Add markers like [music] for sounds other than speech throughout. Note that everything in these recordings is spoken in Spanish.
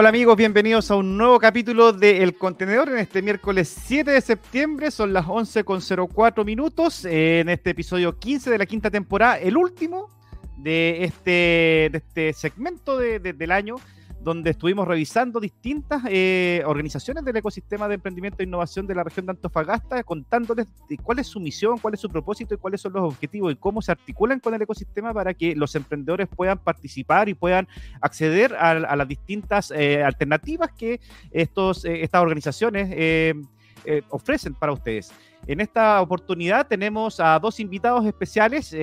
Hola amigos, bienvenidos a un nuevo capítulo de El Contenedor en este miércoles 7 de septiembre, son las 11.04 minutos, en este episodio 15 de la quinta temporada, el último de este, de este segmento del año donde estuvimos revisando distintas eh, organizaciones del ecosistema de emprendimiento e innovación de la región de Antofagasta, contándoles cuál es su misión, cuál es su propósito y cuáles son los objetivos y cómo se articulan con el ecosistema para que los emprendedores puedan participar y puedan acceder a, las distintas eh, alternativas que estos, eh, estas organizaciones ofrecen para ustedes. En esta oportunidad tenemos a dos invitados especiales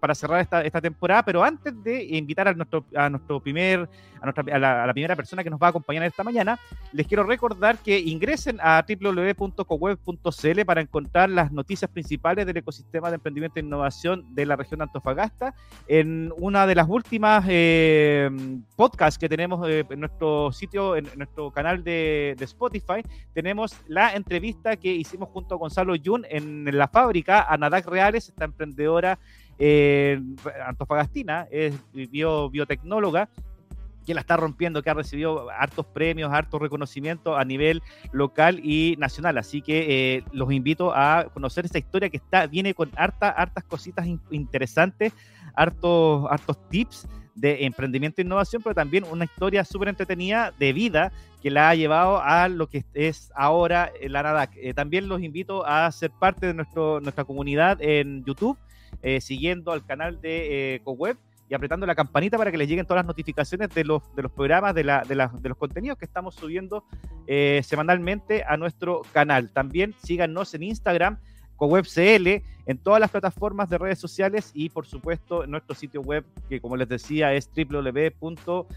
para cerrar esta, esta, temporada, pero antes de invitar a nuestro, a nuestro primer a, la, primera persona que nos va a acompañar esta mañana, les quiero recordar que ingresen a www.coweb.cl para encontrar las noticias principales del ecosistema de emprendimiento e innovación de la región de Antofagasta. En una de las últimas eh, podcasts que tenemos eh, en nuestro sitio, en, nuestro canal de, Spotify, tenemos la entrevista que hicimos junto a Gonzalo Yun en la fábrica a Nadak Reales, esta emprendedora eh, antofagastina, es bio, biotecnóloga que la está rompiendo, que ha recibido hartos premios, hartos reconocimientos a nivel local y nacional. Así que eh, los invito a conocer esta historia que está, viene con harta, hartas cositas interesantes, hartos, hartos tips de emprendimiento e innovación, pero también una historia súper entretenida de vida que la ha llevado a lo que es ahora la NADAC. Eh, también los invito a ser parte de nuestro, nuestra comunidad en YouTube, eh, siguiendo al canal de CoWeb y apretando la campanita para que les lleguen todas las notificaciones de los, de los programas, de, la, de, los contenidos que estamos subiendo eh, semanalmente a nuestro canal. También síganos en Instagram, CoWebCL, en todas las plataformas de redes sociales y por supuesto en nuestro sitio web que como les decía es www.coweb.cl.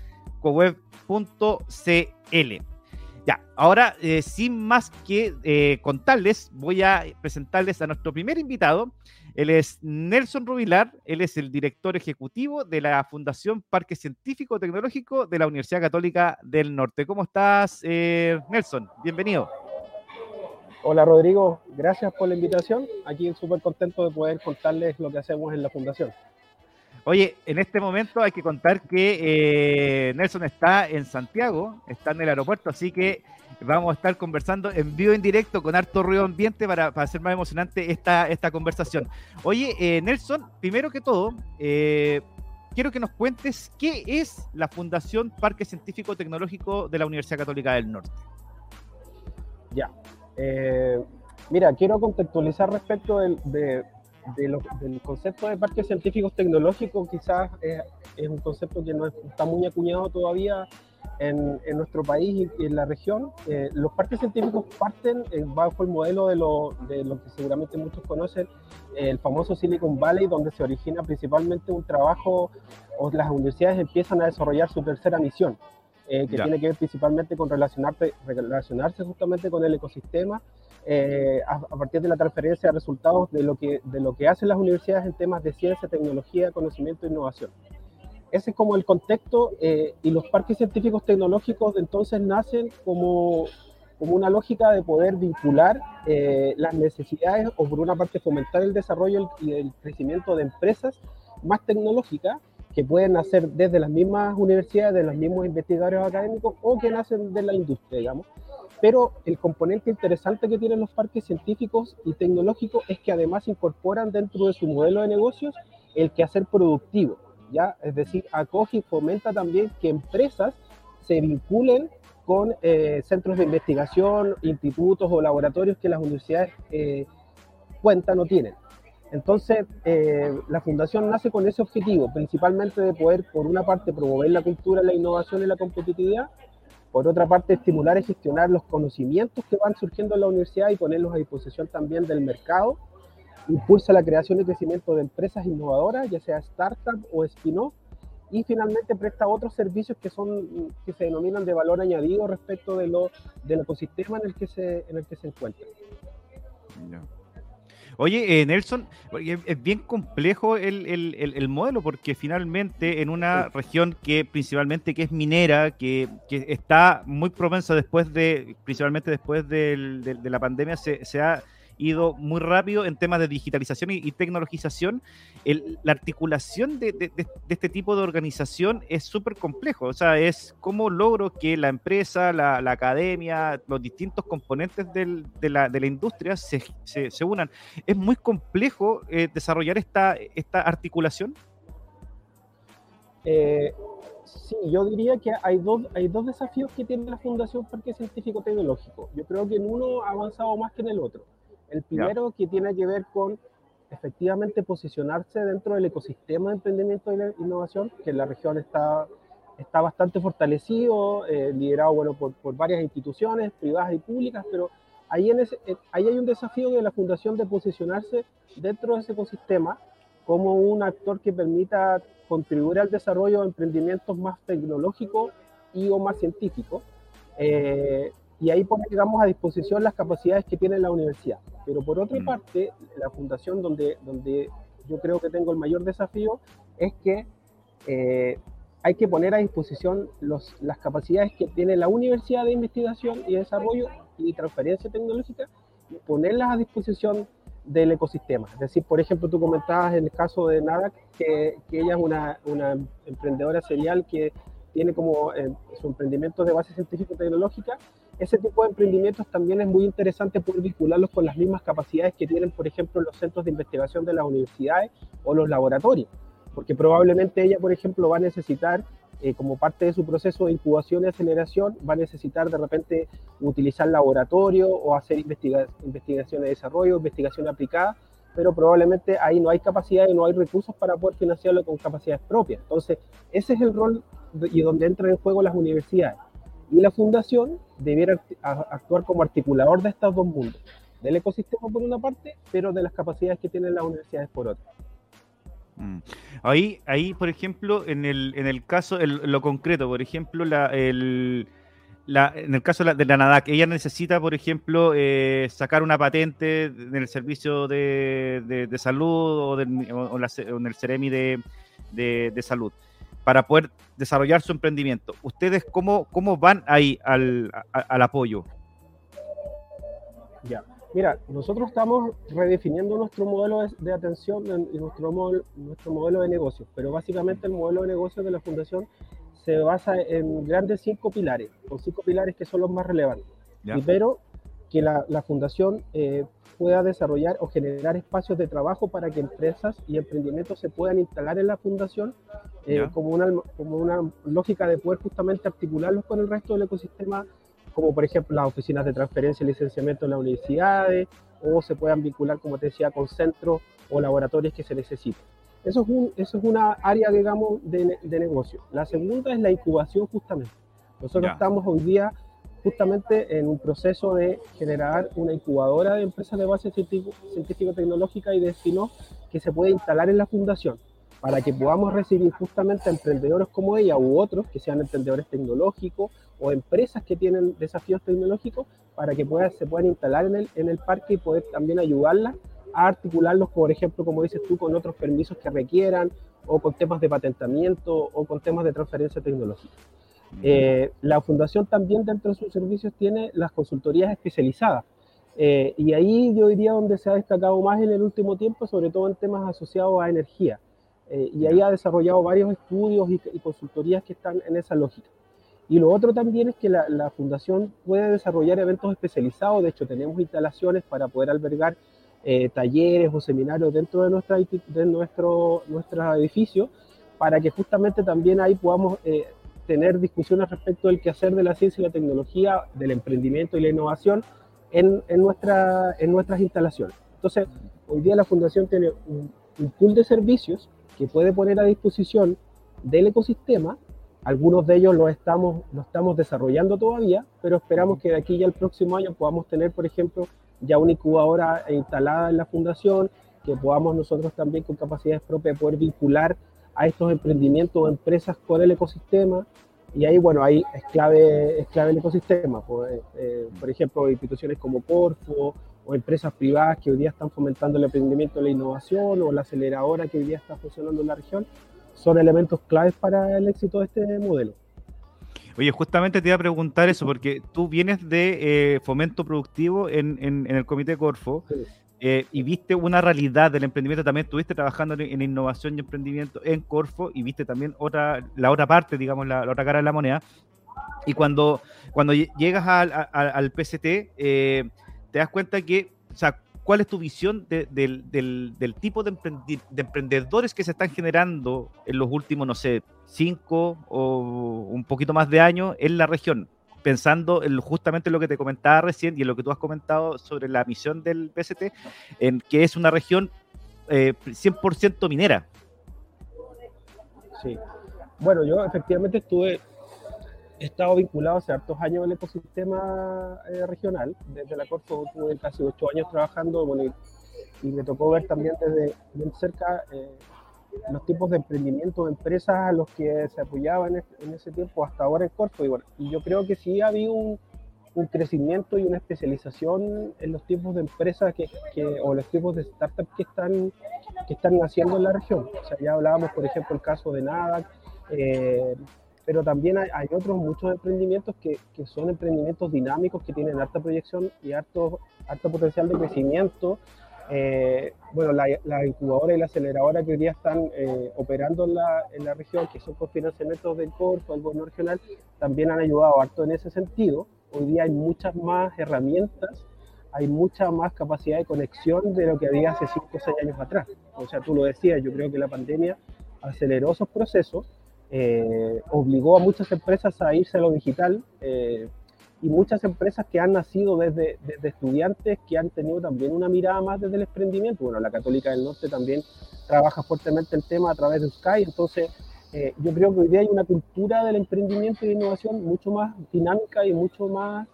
Ya, ahora eh, sin más que eh, contarles, voy a presentarles a nuestro primer invitado. Él es Nelson Rubilar, él es el director ejecutivo de la Fundación Parque Científico Tecnológico de la Universidad Católica del Norte. ¿Cómo estás, eh, Nelson? Bienvenido. Hola Rodrigo, gracias por la invitación. Aquí súper contento de poder contarles lo que hacemos en la Fundación. Oye, en este momento hay que contar que eh, Nelson está en Santiago, está en el aeropuerto, así que vamos a estar conversando en vivo en directo con harto ruido ambiente para, hacer más emocionante esta, esta conversación. Oye, eh, Nelson, primero que todo, eh, quiero que nos cuentes qué es la Fundación Parque Científico Tecnológico de la Universidad Católica del Norte. Ya. Eh, mira, quiero contextualizar respecto del, del concepto de parques científicos tecnológicos, quizás es un concepto que no está muy acuñado todavía en, nuestro país y en la región. Eh, los parques científicos parten eh, bajo el modelo de lo, de lo, que seguramente muchos conocen, el famoso Silicon Valley, donde se origina principalmente un trabajo o las universidades empiezan a desarrollar su tercera misión, eh, que tiene que ver principalmente con relacionarse, relacionarse justamente con el ecosistema. A, a, partir de la transferencia de resultados de lo, que, de lo que hacen las universidades en temas de ciencia, tecnología, conocimiento e innovación. Ese es como el contexto eh, y los parques científicos tecnológicos entonces nacen como, como una lógica de poder vincular eh, las necesidades o por una parte fomentar el desarrollo y el crecimiento de empresas más tecnológicas que pueden nacer desde las mismas universidades, de los mismos investigadores académicos o que nacen de la industria, digamos. Pero el componente interesante que tienen los parques científicos y tecnológicos es que además incorporan dentro de su modelo de negocios el quehacer productivo. Es decir, acoge y fomenta también que empresas se vinculen con eh, centros de investigación, institutos o laboratorios que las universidades eh, cuentan o tienen. Entonces, eh, la fundación nace con ese objetivo, principalmente de poder, por una parte, promover la cultura, la innovación y la competitividad, por otra parte, estimular y gestionar los conocimientos que van surgiendo en la universidad y ponerlos a disposición también del mercado impulsa la creación y crecimiento de empresas innovadoras, ya sea startup o spin-off, y finalmente presta otros servicios que son que se denominan de valor añadido respecto de lo, del ecosistema en el que se, en el que se encuentra. Oye, eh, Nelson, es bien complejo el, el, el, modelo porque finalmente en una región que principalmente que es minera, que, que está muy propensa después de, principalmente después de, de la pandemia, se, se ha ido muy rápido en temas de digitalización y, tecnologización, la articulación de, este tipo de organización es súper complejo. O sea, es cómo logro que la empresa, la, academia, los distintos componentes de, la, industria se, unan. Es muy complejo eh, desarrollar esta, esta articulación. Eh, Sí, yo diría que hay dos, hay dos desafíos que tiene la Fundación Parque Científico Tecnológico. Yo creo que en uno ha avanzado más que en el otro. El primero que tiene que ver con efectivamente posicionarse dentro del ecosistema de emprendimiento e innovación, que en la región está, está bastante fortalecido, eh, liderado bueno, por, por, varias instituciones privadas y públicas, pero ahí, en ese, ahí hay un desafío de la Fundación de posicionarse dentro de ese ecosistema como un actor que permita contribuir al desarrollo de emprendimientos más tecnológicos y o más científicos. Eh, y ahí pone, digamos, a disposición las capacidades que tiene la universidad. Pero por otra mm. parte, la fundación donde, donde yo creo que tengo el mayor desafío es que eh, hay que poner a disposición los, las capacidades que tiene la universidad de investigación y desarrollo y transferencia tecnológica, y ponerlas a disposición del ecosistema. Es decir, por ejemplo, tú comentabas en el caso de Nadak que, que ella es una, una, emprendedora serial que tiene como eh, su emprendimiento de base científico-tecnológica. Ese tipo de emprendimientos también es muy interesante poder vincularlos con las mismas capacidades que tienen, por ejemplo, los centros de investigación de las universidades o los laboratorios, porque probablemente ella, por ejemplo, va a necesitar eh, como parte de su proceso de incubación y aceleración, va a necesitar de repente utilizar laboratorio o hacer investigación de desarrollo, investigación aplicada, pero probablemente ahí no hay capacidad y no hay recursos para poder financiarlo con capacidades propias. Entonces, ese es el rol y donde entran en juego las universidades. Y la fundación debiera actuar como articulador de estos dos mundos, del ecosistema por una parte, pero de las capacidades que tienen las universidades por otra. Mm. Ahí, ahí, por ejemplo, en el, en el caso, el, lo concreto, por ejemplo, la, el, la, en el caso de la, NADAC, ella necesita, por ejemplo, eh, sacar una patente en el servicio de, de, salud o, del, en el CEREMI de, de, salud para poder desarrollar su emprendimiento. ¿Ustedes cómo, cómo van ahí al, al apoyo? Ya. Mira, nosotros estamos redefiniendo nuestro modelo de, atención y nuestro, modelo, nuestro modelo de negocio, pero básicamente el modelo de negocio de la fundación se basa en grandes cinco pilares, con cinco pilares que son los más relevantes. Primero, que la, fundación eh, pueda desarrollar o generar espacios de trabajo para que empresas y emprendimientos se puedan instalar en la fundación eh, como, una, como una lógica de poder justamente articularlos con el resto del ecosistema como por ejemplo las oficinas de transferencia y licenciamiento en las universidades, o se puedan vincular, como te decía, con centros o laboratorios que se necesiten. Eso es, un, eso es una área, digamos, de, de, negocio. La segunda es la incubación, justamente. Nosotros estamos hoy día justamente en un proceso de generar una incubadora de empresas de base científico-tecnológica y de destino que se puede instalar en la fundación para que podamos recibir justamente a emprendedores como ella u otros que sean emprendedores tecnológicos o empresas que tienen desafíos tecnológicos para que puedan, se puedan instalar en el, en el parque y poder también ayudarlas a articularlos, por ejemplo, como dices tú, con otros permisos que requieran o con temas de patentamiento o con temas de transferencia tecnológica. Eh, la fundación también dentro de sus servicios tiene las consultorías especializadas. Eh, y ahí yo diría donde se ha destacado más en el último tiempo, sobre todo en temas asociados a energía. Eh, y ahí ha desarrollado varios estudios y, consultorías que están en esa lógica. Y lo otro también es que la, fundación puede desarrollar eventos especializados, de hecho tenemos instalaciones para poder albergar eh, talleres o seminarios dentro de, nuestra, de nuestro, nuestro edificio, para que justamente también ahí podamos eh, tener discusiones respecto del quehacer de la ciencia y la tecnología, del emprendimiento y la innovación en, en, nuestra, en nuestras instalaciones. Entonces, hoy día la fundación tiene un, un pool de servicios que puede poner a disposición del ecosistema. Algunos de ellos los estamos, lo estamos desarrollando todavía, pero esperamos que de aquí ya el próximo año podamos tener, por ejemplo, ya una incubadora instalada en la fundación, que podamos nosotros también con capacidades propias poder vincular a estos emprendimientos o empresas con el ecosistema. Y ahí, bueno, ahí es clave, es clave el ecosistema. Por, eh, eh, por ejemplo, instituciones como Porfo o empresas privadas que hoy día están fomentando el emprendimiento la innovación o la aceleradora que hoy día está funcionando en la región, son elementos claves para el éxito de este modelo. Oye, justamente te iba a preguntar eso, porque tú vienes de eh, fomento productivo en, en, el Comité Corfo eh, y viste una realidad del emprendimiento. También estuviste trabajando en, innovación y emprendimiento en Corfo y viste también otra, la otra parte, digamos, la, otra cara de la moneda. Y cuando, cuando llegas al, al, PCT, eh, te das cuenta que, o sea, ¿cuál es tu visión del, del, tipo de, de, emprendedores que se están generando en los últimos, no sé, cinco o un poquito más de años en la región? Pensando en justamente lo que te comentaba recién y en lo que tú has comentado sobre la misión del PST, en que es una región eh, 100% minera. Sí. Bueno, yo efectivamente estuve he estado vinculado hace hartos años al ecosistema eh, regional. Desde la Corfo tuve casi ocho años trabajando y, me tocó ver también desde bien cerca eh, los tipos de emprendimiento, de empresas a los que se apoyaban en, ese tiempo hasta ahora en Corfo. Y, yo creo que sí ha habido un, crecimiento y una especialización en los tipos de empresas que, o los tipos de startups que están, que están naciendo en la región. O sea, ya hablábamos, por ejemplo, el caso de NADAC. Eh, pero también hay, otros muchos emprendimientos que, que, son emprendimientos dinámicos que tienen alta proyección y alto, alto potencial de crecimiento. Eh, bueno, la, la, incubadora y la aceleradora que hoy día están eh, operando en la, región, que son financiamientos del Corfo, el gobierno regional, también han ayudado harto en ese sentido. Hoy día hay muchas más herramientas, hay mucha más capacidad de conexión de lo que había hace 5 o 6 años atrás. O sea, tú lo decías, yo creo que la pandemia aceleró esos procesos eh, obligó a muchas empresas a irse a lo digital y muchas empresas que han nacido desde, desde, estudiantes que han tenido también una mirada más desde el emprendimiento. Bueno, la Católica del Norte también trabaja fuertemente el tema a través de Sky, entonces eh, yo creo que hoy día hay una cultura del emprendimiento y de innovación mucho más dinámica y mucho más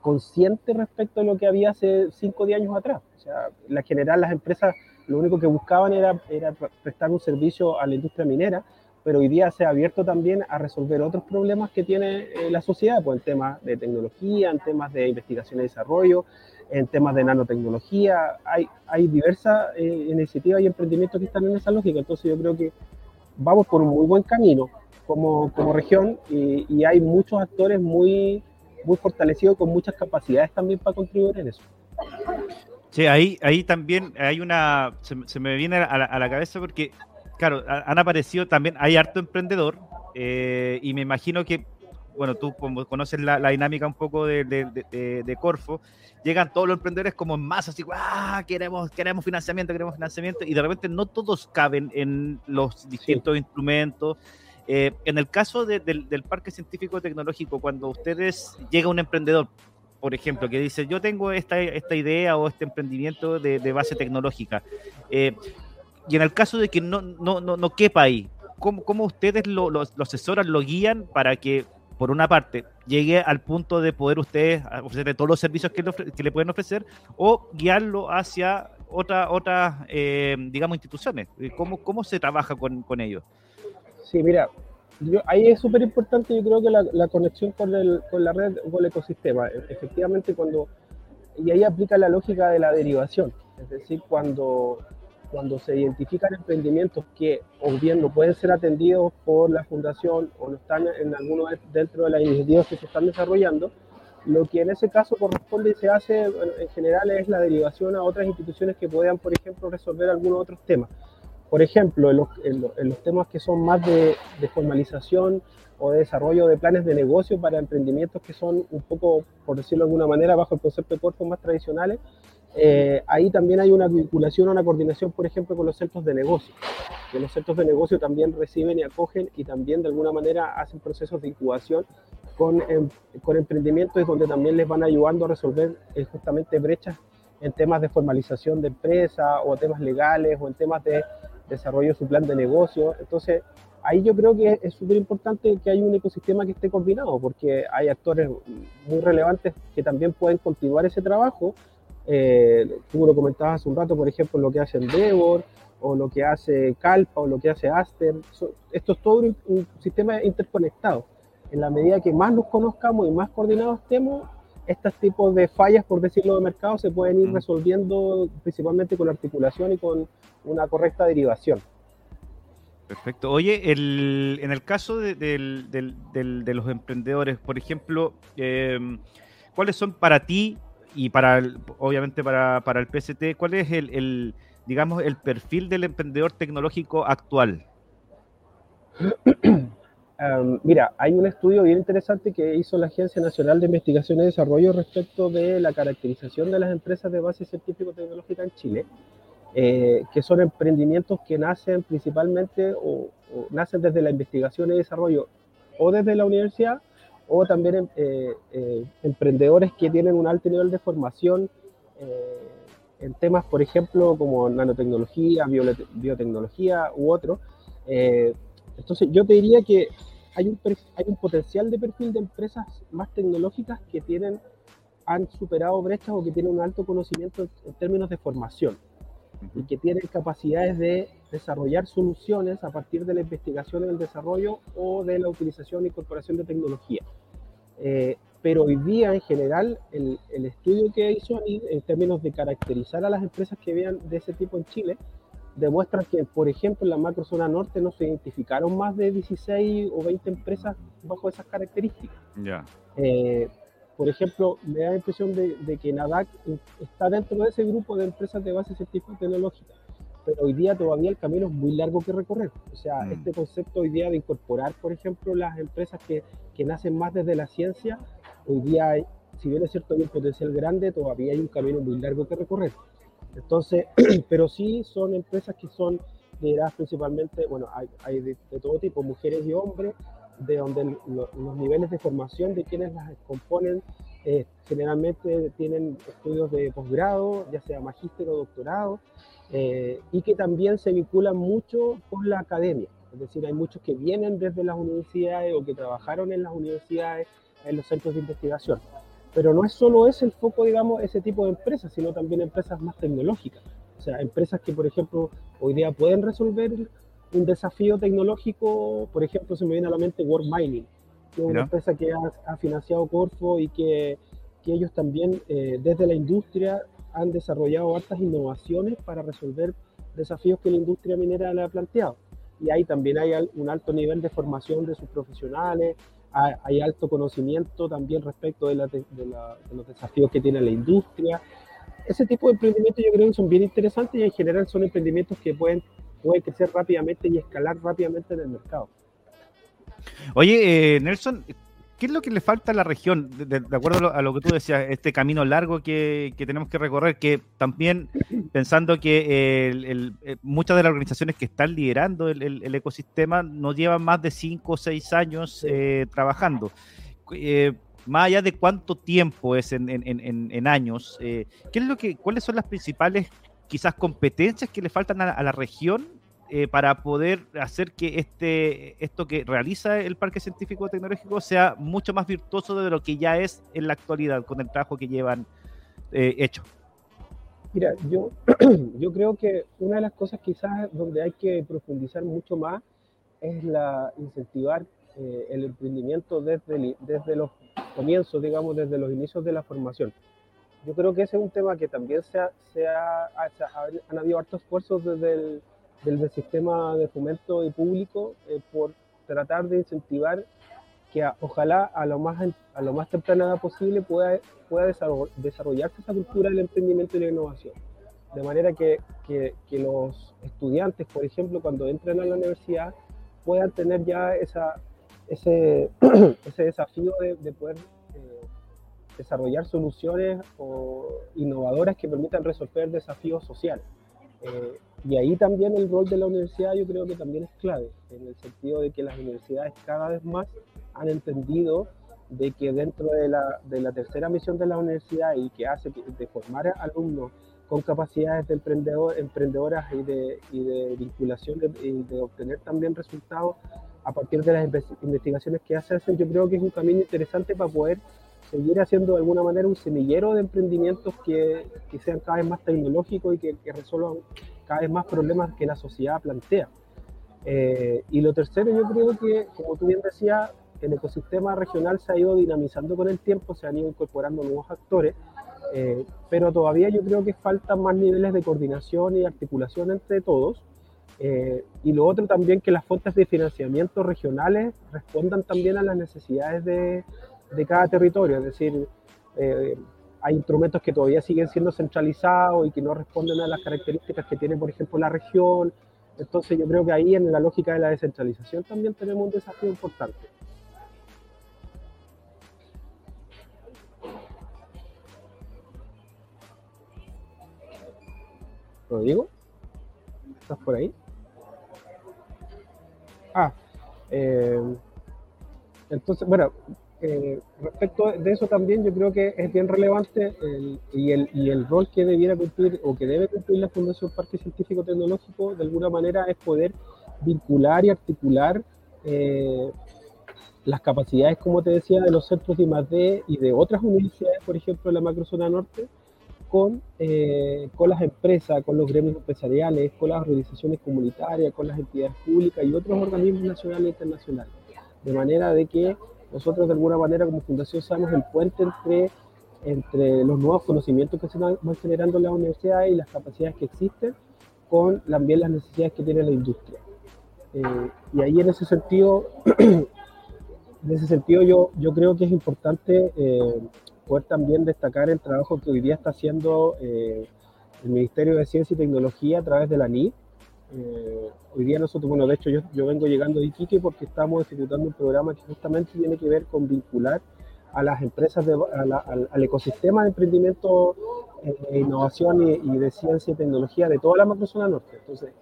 consciente respecto a lo que había hace 5 o 10 años atrás. O sea, en general las empresas lo único que buscaban era, era prestar un servicio a la industria minera, pero hoy día se ha abierto también a resolver otros problemas que tiene eh, la sociedad, pues en temas de tecnología, en temas de investigación y desarrollo, en temas de nanotecnología. Hay, hay diversas eh, iniciativas y emprendimientos que están en esa lógica, entonces yo creo que vamos por un muy buen camino como, como región y, y, hay muchos actores muy, muy fortalecidos con muchas capacidades también para contribuir en eso. Sí, ahí, ahí también hay una, se, me viene a la, a la cabeza porque claro, han aparecido también, hay harto emprendedor eh, y me imagino que, bueno, tú como conoces la, dinámica un poco de, de, Corfo, llegan todos los emprendedores como en masa, así, ¡ah! Queremos, queremos financiamiento, queremos financiamiento, y de repente no todos caben en los distintos instrumentos. Eh, en el caso del, del, Parque Científico Tecnológico, cuando ustedes llega un emprendedor, por ejemplo, que dice, yo tengo esta, esta idea o este emprendimiento de, base tecnológica, eh, y en el caso de que no, no, no, no quepa ahí, ¿cómo, cómo ustedes lo, lo, asesoran, lo guían para que, por una parte, llegue al punto de poder ustedes ofrecerle todos los servicios que le, que le pueden ofrecer o guiarlo hacia otra, otras, eh, digamos, instituciones? ¿Cómo, ¿Cómo se trabaja con, con ellos? Sí, mira, yo, ahí es súper importante, yo creo que la, la conexión con, el, con la red o el ecosistema. E, efectivamente, cuando. Y ahí aplica la lógica de la derivación. Es decir, cuando cuando se identifican emprendimientos que o bien no pueden ser atendidos por la fundación o no están en alguno dentro de las iniciativas que se están desarrollando, lo que en ese caso corresponde y se hace en general es la derivación a otras instituciones que puedan, por ejemplo, resolver algunos otros temas. Por ejemplo, en los, temas que son más de, de, formalización o de desarrollo de planes de negocio para emprendimientos que son un poco, por decirlo de alguna manera, bajo el concepto de cuerpos más tradicionales, eh, ahí también hay una vinculación, una coordinación, por ejemplo, con los centros de negocio. Que los centros de negocio también reciben y acogen y también de alguna manera hacen procesos de incubación con, em, con donde también les van ayudando a resolver eh, justamente brechas en temas de formalización de empresa o temas legales o en temas de desarrollo de su plan de negocio. Entonces, ahí yo creo que es súper importante que haya un ecosistema que esté coordinado porque hay actores muy relevantes que también pueden continuar ese trabajo eh, tú lo comentabas hace un rato, por ejemplo, lo que hace Endeavor, o lo que hace Calpa, o lo que hace Aster. esto es todo un, sistema interconectado. En la medida que más nos conozcamos y más coordinados estemos, estos tipos de fallas, por decirlo de mercado, se pueden ir mm. resolviendo principalmente con articulación y con una correcta derivación. Perfecto. Oye, el, en el caso de, los emprendedores, por ejemplo, em, ¿cuáles son para ti y para, obviamente para, para, el PST, cuál es el, digamos, el perfil del emprendedor tecnológico actual? [clears throat] mira, hay un estudio bien interesante que hizo la Agencia Nacional de Investigación y Desarrollo respecto de la caracterización de las empresas de base científico-tecnológica en Chile, eh, que son emprendimientos que nacen principalmente o, nacen desde la investigación y desarrollo o desde la universidad o también eh, eh, emprendedores que tienen un alto nivel de formación en temas, por ejemplo, como nanotecnología, biotecnología u otros. Entonces, yo te diría que hay un, hay un potencial de perfil de empresas más tecnológicas que tienen, han superado brechas o que tienen un alto conocimiento en términos de formación y que tienen capacidades de desarrollar soluciones a partir de la investigación y el desarrollo o de la utilización e incorporación de tecnología. Eh, pero hoy día, en general, el, el estudio que hizo en términos de caracterizar a las empresas que vean de ese tipo en Chile, demuestra que, por ejemplo, en la macrozona norte no se identificaron más de 16 o 20 empresas bajo esas características. Ya. Eh, por ejemplo, me da la impresión de, que NADAC está dentro de ese grupo de empresas de base científica tecnológica, pero hoy día todavía el camino es muy largo que recorrer. O sea, mm. este concepto hoy día de incorporar, por ejemplo, las empresas que, que nacen más desde la ciencia, hoy día, hay, si bien es cierto hay un potencial grande, todavía hay un camino muy largo que recorrer. Entonces, [clears throat] pero sí son empresas que son lideradas principalmente, bueno, hay, de, todo tipo, mujeres y hombres, de donde los niveles de formación de quienes las componen eh, generalmente tienen estudios de posgrado, ya sea magíster o doctorado, eh, y que también se vinculan mucho con la academia. Es decir, hay muchos que vienen desde las universidades o que trabajaron en las universidades, en los centros de investigación. Pero no es solo ese el foco, digamos, ese tipo de empresas, sino también empresas más tecnológicas. O sea, empresas que, por ejemplo, hoy día pueden resolver un desafío tecnológico, por ejemplo, se me viene a la mente World Mining, que es una empresa que ha, financiado Corfo y que, que ellos también eh, desde la industria han desarrollado altas innovaciones para resolver desafíos que la industria minera le ha planteado. Y ahí también hay un alto nivel de formación de sus profesionales, hay alto conocimiento también respecto de, los desafíos que tiene la industria. Ese tipo de emprendimientos yo creo que son bien interesantes y en general son emprendimientos que pueden, pueden crecer rápidamente y escalar rápidamente en el mercado. Oye, eh, Nelson, ¿qué es lo que le falta a la región? De, acuerdo a lo, que tú decías, este camino largo que, tenemos que recorrer, que también pensando que eh, muchas de las organizaciones que están liderando el, ecosistema no llevan más de cinco o seis años eh, trabajando. Eh, más allá de cuánto tiempo es en, años, ¿qué es lo que, ¿cuáles son las principales quizás competencias que le faltan a la región eh, para poder hacer que este, esto que realiza el Parque Científico Tecnológico sea mucho más virtuoso de lo que ya es en la actualidad con el trabajo que llevan eh, hecho. Mira, yo, [clears throat] yo creo que una de las cosas quizás donde hay que profundizar mucho más es la incentivar eh, el emprendimiento desde, desde los comienzos, digamos, desde los inicios de la formación. Yo creo que ese es un tema que también se, ha, se ha, han habido hartos esfuerzos desde el del sistema de fomento y público eh, por tratar de incentivar que ojalá a lo más a lo más temprana edad posible pueda, pueda desarrollarse esa cultura del emprendimiento y la innovación. De manera que, que, los estudiantes, por ejemplo, cuando entren a la universidad, puedan tener ya esa, ese, [clears throat] ese desafío de, de poder eh, desarrollar soluciones o innovadoras que permitan resolver desafíos sociales. Eh, y ahí también el rol de la universidad yo creo que también es clave, en el sentido de que las universidades cada vez más han entendido de que dentro de la, de la tercera misión de la universidad y que hace de formar alumnos con capacidades de emprendedor, emprendedoras y de, y de vinculación y de obtener también resultados a partir de las investigaciones que hacen, yo creo que es un camino interesante para poder seguir haciendo de alguna manera un semillero de emprendimientos que, que sean cada vez más tecnológicos y que, que, resuelvan cada vez más problemas que la sociedad plantea. Eh, y lo tercero, yo creo que, como tú bien decías, el ecosistema regional se ha ido dinamizando con el tiempo, se han ido incorporando nuevos actores, eh, pero todavía yo creo que faltan más niveles de coordinación y articulación entre todos Eh, y lo otro también que las fuentes de financiamiento regionales respondan también a las necesidades de, de cada territorio, es decir, eh, hay instrumentos que todavía siguen siendo centralizados y que no responden a las características que tiene, por ejemplo, la región. Entonces yo creo que ahí en la lógica de la descentralización también tenemos un desafío importante. Rodrigo, ¿estás por ahí? Ah, eh, entonces, bueno, eh, respecto de eso también yo creo que es bien relevante y, el, y, el, rol que debiera cumplir o que debe cumplir la Fundación Parque Científico Tecnológico de alguna manera es poder vincular y articular eh, las capacidades, como te decía, de los centros de I+.D. y de otras universidades, por ejemplo, en la macrozona norte, con, eh, con las empresas, con los gremios empresariales, con las organizaciones comunitarias, con las entidades públicas y otros organismos nacionales e internacionales. De manera de que nosotros de alguna manera como fundación somos el puente entre, entre los nuevos conocimientos que se van generando en las universidades y las capacidades que existen con también las necesidades que tiene la industria. Eh, y ahí en ese sentido, [clears throat] en ese sentido yo, yo creo que es importante eh, poder también destacar el trabajo que hoy día está haciendo eh, el Ministerio de Ciencia y Tecnología a través de la NID. Eh, hoy día nosotros, bueno, de hecho yo, yo vengo llegando de Iquique porque estamos ejecutando un programa que justamente tiene que ver con vincular a las empresas, de, al, ecosistema de emprendimiento, e innovación y, de ciencia y tecnología de toda la macrozona norte. Entonces,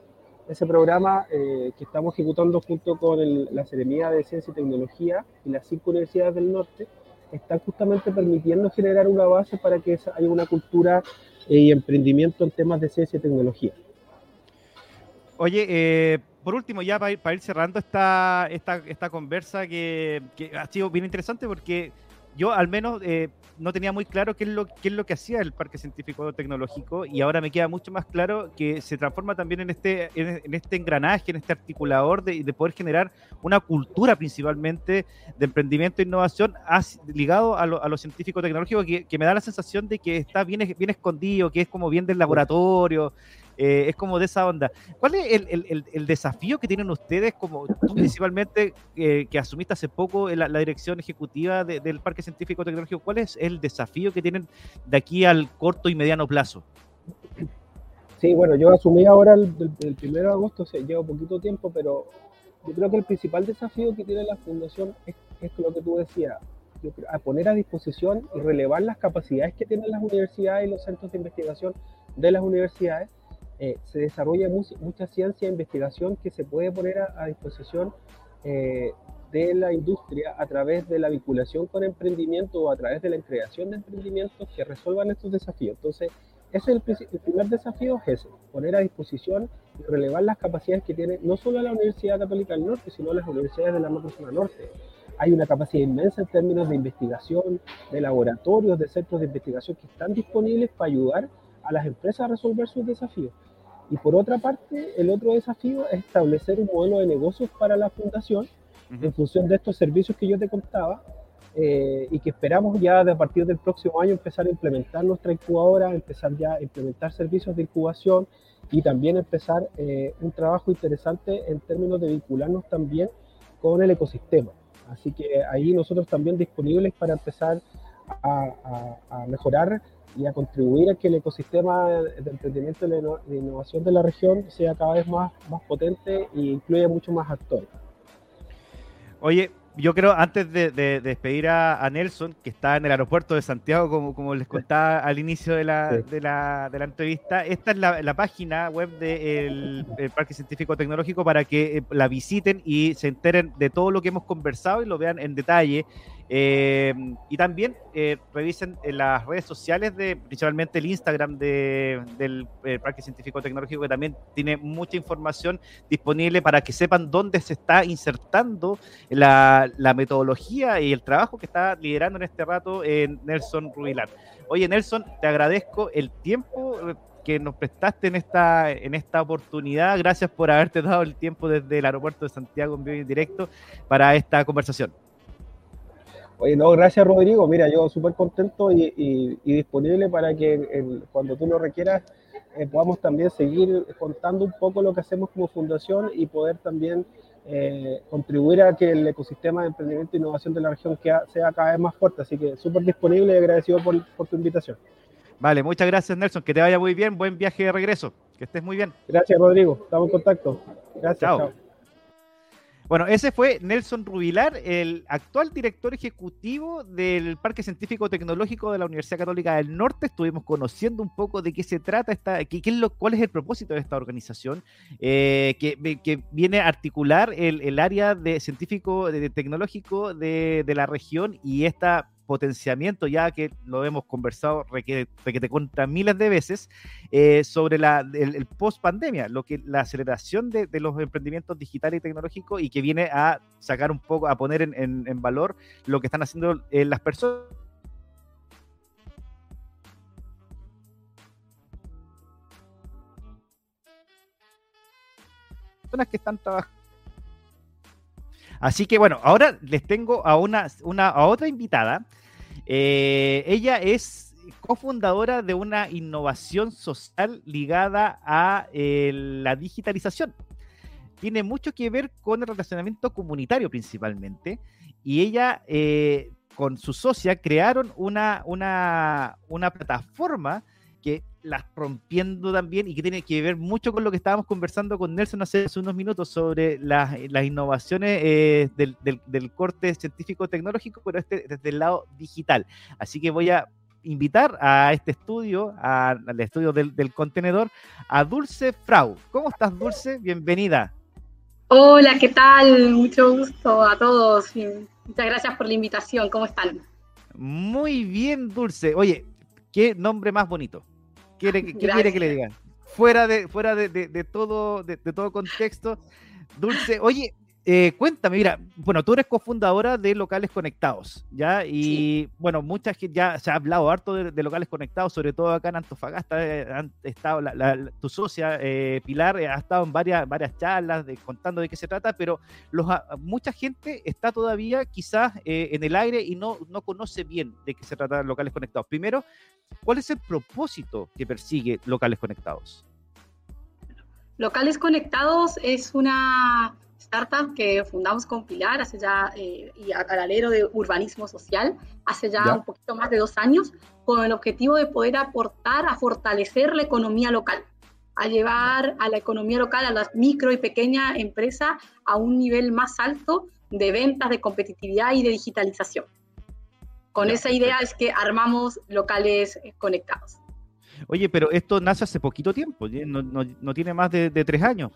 ese programa que estamos ejecutando junto con la Seremía de Ciencia y Tecnología y las cinco universidades del norte, están justamente permitiendo generar una base para que haya una cultura eh, y emprendimiento en temas de ciencia y tecnología. Oye, eh, por último, ya para, ir cerrando esta, esta, esta conversa que, ha sido bien interesante porque yo al menos eh, no tenía muy claro qué es, lo, qué es lo que hacía el Parque Científico Tecnológico y ahora me queda mucho más claro que se transforma también en este, en, este engranaje, en este articulador de, de, poder generar una cultura principalmente de emprendimiento e innovación ligado a lo, a lo científico tecnológico que, que, me da la sensación de que está bien, bien escondido, que es como bien del laboratorio, eh, es como de esa onda. ¿Cuál es el, el, el, desafío que tienen ustedes, como tú principalmente, eh, que asumiste hace poco la, la dirección ejecutiva de, del Parque Científico Tecnológico? ¿Cuál es el desafío que tienen de aquí al corto y mediano plazo? Sí, bueno, yo asumí ahora el, el, primero de agosto, o sea, lleva poquito tiempo, pero yo creo que el principal desafío que tiene la Fundación es, es lo que tú decías, a poner a disposición y relevar las capacidades que tienen las universidades y los centros de investigación de las universidades eh, se desarrolla mucha ciencia e investigación que se puede poner a, disposición eh, de la industria a través de la vinculación con emprendimiento o a través de la creación de emprendimientos que resuelvan estos desafíos. Entonces, ese es el, primer desafío, es ese, poner a disposición y relevar las capacidades que tiene no solo la Universidad Católica del Norte, sino las universidades de la macrozona norte. Hay una capacidad inmensa en términos de investigación, de laboratorios, de centros de investigación que están disponibles para ayudar a las empresas a resolver sus desafíos. Y por otra parte, el otro desafío es establecer un modelo de negocios para la fundación en función de estos servicios que yo te contaba eh, y que esperamos ya a partir del próximo año empezar a implementar nuestra incubadora, empezar ya a implementar servicios de incubación y también empezar eh, un trabajo interesante en términos de vincularnos también con el ecosistema. Así que ahí nosotros también disponibles para empezar a, a mejorar y a contribuir a que el ecosistema de emprendimiento y de innovación de la región sea cada vez más, más potente e incluya mucho más actores. Oye, yo creo, antes de, despedir a, Nelson, que está en el aeropuerto de Santiago, como, como les contaba al inicio de la, de la, de la entrevista, esta es la, página web del Parque Científico Tecnológico para que eh, la visiten y se enteren de todo lo que hemos conversado y lo vean en detalle. Eh, y también eh, revisen en las redes sociales, de, principalmente el Instagram de, del eh, Parque Científico Tecnológico, que también tiene mucha información disponible para que sepan dónde se está insertando la, metodología y el trabajo que está liderando en este rato en Nelson Rubilar. Oye, Nelson, te agradezco el tiempo que nos prestaste en esta, en esta oportunidad. Gracias por haberte dado el tiempo desde el aeropuerto de Santiago en vivo y directo para esta conversación. Oye, no, gracias Rodrigo. Mira, yo súper contento y, disponible para que cuando tú lo requieras eh, podamos también seguir contando un poco lo que hacemos como fundación y poder también eh, contribuir a que el ecosistema de emprendimiento e innovación de la región sea cada vez más fuerte. Así que súper disponible y agradecido por, por tu invitación. Vale, muchas gracias Nelson, que te vaya muy bien, buen viaje de regreso, que estés muy bien. Gracias Rodrigo, estamos en contacto. Gracias. chao. Bueno, ese fue Nelson Rubilar, el actual director ejecutivo del Parque Científico Tecnológico de la Universidad Católica del Norte. Estuvimos conociendo un poco de qué se trata, esta, qué, es lo, cuál es el propósito de esta organización, eh, que, viene a articular el, área de científico de, tecnológico de, de la región y esta potenciamiento, ya que lo hemos conversado que te contra miles de veces, eh, sobre la, el, post pandemia, lo que la aceleración de, los emprendimientos digitales y tecnológicos y que viene a sacar un poco, a poner en, en, valor lo que están haciendo eh, las personas que están trabajando Así que bueno, ahora les tengo a una, una a otra invitada. Eh, ella es cofundadora de una innovación social ligada a eh, la digitalización. Tiene mucho que ver con el relacionamiento comunitario principalmente. Y ella, eh, con su socia, crearon una, una, una plataforma que las rompiendo también y que tiene que ver mucho con lo que estábamos conversando con Nelson hace, unos minutos sobre las, innovaciones eh, del, corte científico-tecnológico, pero este desde el lado digital. Así que voy a invitar a este estudio, al estudio del, contenedor, a Dulce Frau. ¿Cómo estás, Dulce? Bienvenida. Hola, ¿qué tal? Mucho gusto a todos. Muchas gracias por la invitación. ¿Cómo están? Muy bien, Dulce. Oye, qué nombre más bonito. [laughs] ¿Qué quiere que le digan? Fuera de, fuera de, de, todo, de, todo contexto. Dulce, oye, eh, cuéntame, mira, bueno, tú eres cofundadora de Locales Conectados, ¿ya? Y bueno, muchas que ya se ha hablado harto de, Locales Conectados, sobre todo acá en Antofagasta, eh, han estado tu socia eh, Pilar ha estado en varias, varias charlas contando de qué se trata, pero los, ah, mucha gente está todavía quizás en el aire y no, no conoce bien de qué se trata Locales Conectados. Primero, ¿cuál es el propósito que persigue Locales Conectados? Locales Conectados es una startup que fundamos con Pilar hace ya, eh, y al alero de urbanismo social, hace ya, un poquito más de dos años, con el objetivo de poder aportar a fortalecer la economía local, a llevar a la economía local, a las micro y pequeñas empresas a un nivel más alto de ventas, de competitividad y de digitalización. Con esa idea es que armamos locales eh, conectados. Oye, pero esto nace hace poquito tiempo, no, no, no tiene más de, de tres años.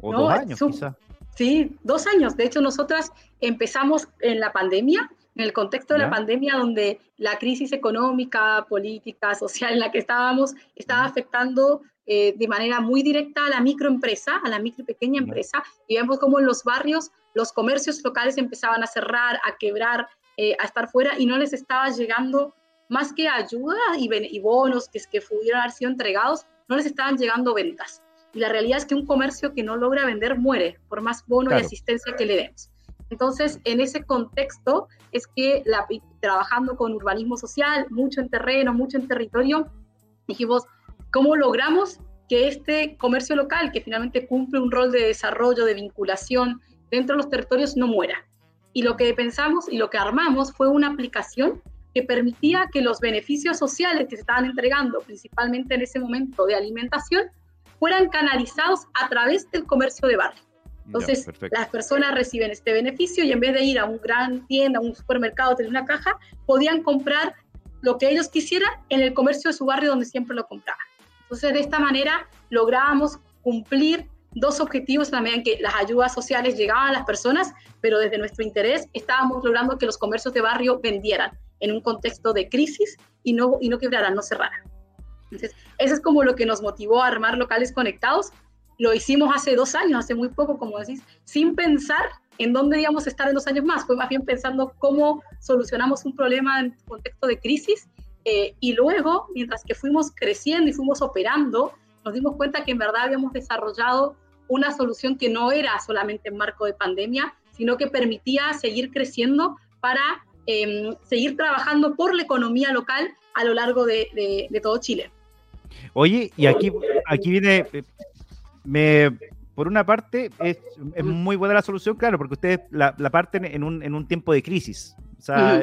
O dos años, quizás. Sí, dos años. De hecho, nosotras empezamos en la pandemia, en el contexto de la pandemia, donde la crisis económica, política, social en la que estábamos, estaba afectando eh, de manera muy directa a la microempresa, a la micro y pequeña empresa, y vemos cómo en los barrios los comercios locales empezaban a cerrar, a quebrar, eh, a estar fuera, y no les estaba llegando más que ayuda y, y bonos que, que pudieran haber sido entregados, no les estaban llegando ventas. Y la realidad es que un comercio que no logra vender muere, por más bono y asistencia que le demos. Entonces, en ese contexto es que la, trabajando con urbanismo social, mucho en terreno, mucho en territorio, dijimos, ¿cómo logramos que este comercio local, que finalmente cumple un rol de desarrollo, de vinculación dentro de los territorios, no muera? Y lo que pensamos y lo que armamos fue una aplicación que permitía que los beneficios sociales que se estaban entregando, principalmente en ese momento de alimentación, fueran canalizados a través del comercio de barrio. Entonces, las personas reciben este beneficio y en vez de ir a un gran tienda, a un supermercado, tener una caja, podían comprar lo que ellos quisieran en el comercio de su barrio donde siempre lo compraban. Entonces, de esta manera lográbamos cumplir dos objetivos también que las ayudas sociales llegaban a las personas, pero desde nuestro interés estábamos logrando que los comercios de barrio vendieran en un contexto de crisis y no, y no quebraran, no cerraran. Entonces, eso es como lo que nos motivó a armar locales conectados. Lo hicimos hace dos años, hace muy poco, como decís, sin pensar en dónde íbamos a estar en dos años más. Fue más bien pensando cómo solucionamos un problema en contexto de crisis. Eh, y luego, mientras que fuimos creciendo y fuimos operando, nos dimos cuenta que en verdad habíamos desarrollado una solución que no era solamente en marco de pandemia, sino que permitía seguir creciendo para em, seguir trabajando por la economía local a lo largo de todo Chile. Oye, y aquí, aquí viene, eh, me, por una parte, es, muy buena la solución, claro, porque ustedes la, parten en un, en un tiempo de crisis. O sea,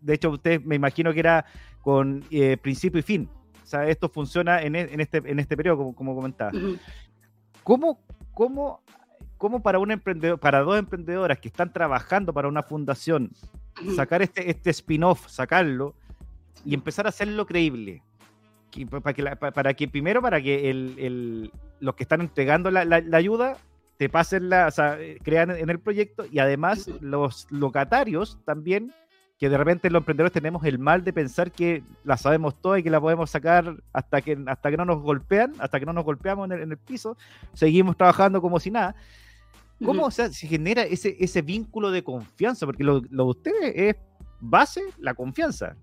de hecho, ustedes me imagino que era con eh, principio y fin. O sea, esto funciona en, e, en este, en este periodo, como, como comentaba. ¿Cómo, cómo, cómo para un emprendedor, para dos emprendedoras que están trabajando para una fundación, sacar este, este spin-off, sacarlo y empezar a hacerlo creíble? Para, que para que primero, para que el, los que están entregando la, la, ayuda te pasen la, o sea, crean en el proyecto y además los locatarios también, que de repente los emprendedores tenemos el mal de pensar que la sabemos toda y que la podemos sacar hasta que, hasta que no nos golpean, hasta que no nos golpeamos en el, piso, seguimos trabajando como si nada. ¿Cómo se genera ese, ese vínculo de confianza? Porque lo, lo de ustedes es base la confianza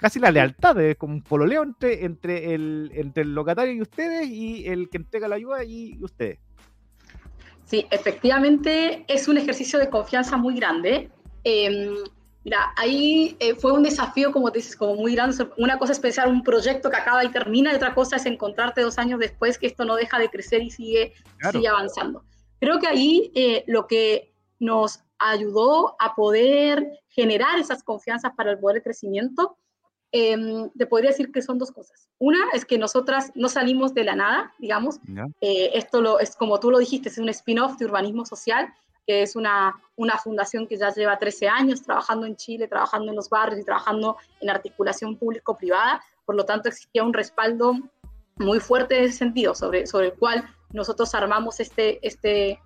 casi la lealtad, es como un pololeo entre, entre, el, entre el locatario y ustedes y el que entrega la ayuda y ustedes. Sí, efectivamente es un ejercicio de confianza muy grande. Em, mira, ahí eh, fue un desafío, como te dices, como muy grande. Una cosa es pensar un proyecto que acaba y termina, y otra cosa es encontrarte dos años después que esto no deja de crecer y sigue, sigue avanzando. Creo que ahí eh, lo que nos ayudó a poder generar esas confianzas para el poder de crecimiento eh, te podría decir que son dos cosas. Una es que nosotras no salimos de la nada, digamos. Eh, esto lo, es como tú lo dijiste, es un spin-off de urbanismo social, que es una, una fundación que ya lleva 13 años trabajando en Chile, trabajando en los barrios y trabajando en articulación público-privada. Por lo tanto, existía un respaldo muy fuerte en ese sentido, sobre, sobre el cual nosotros armamos este, este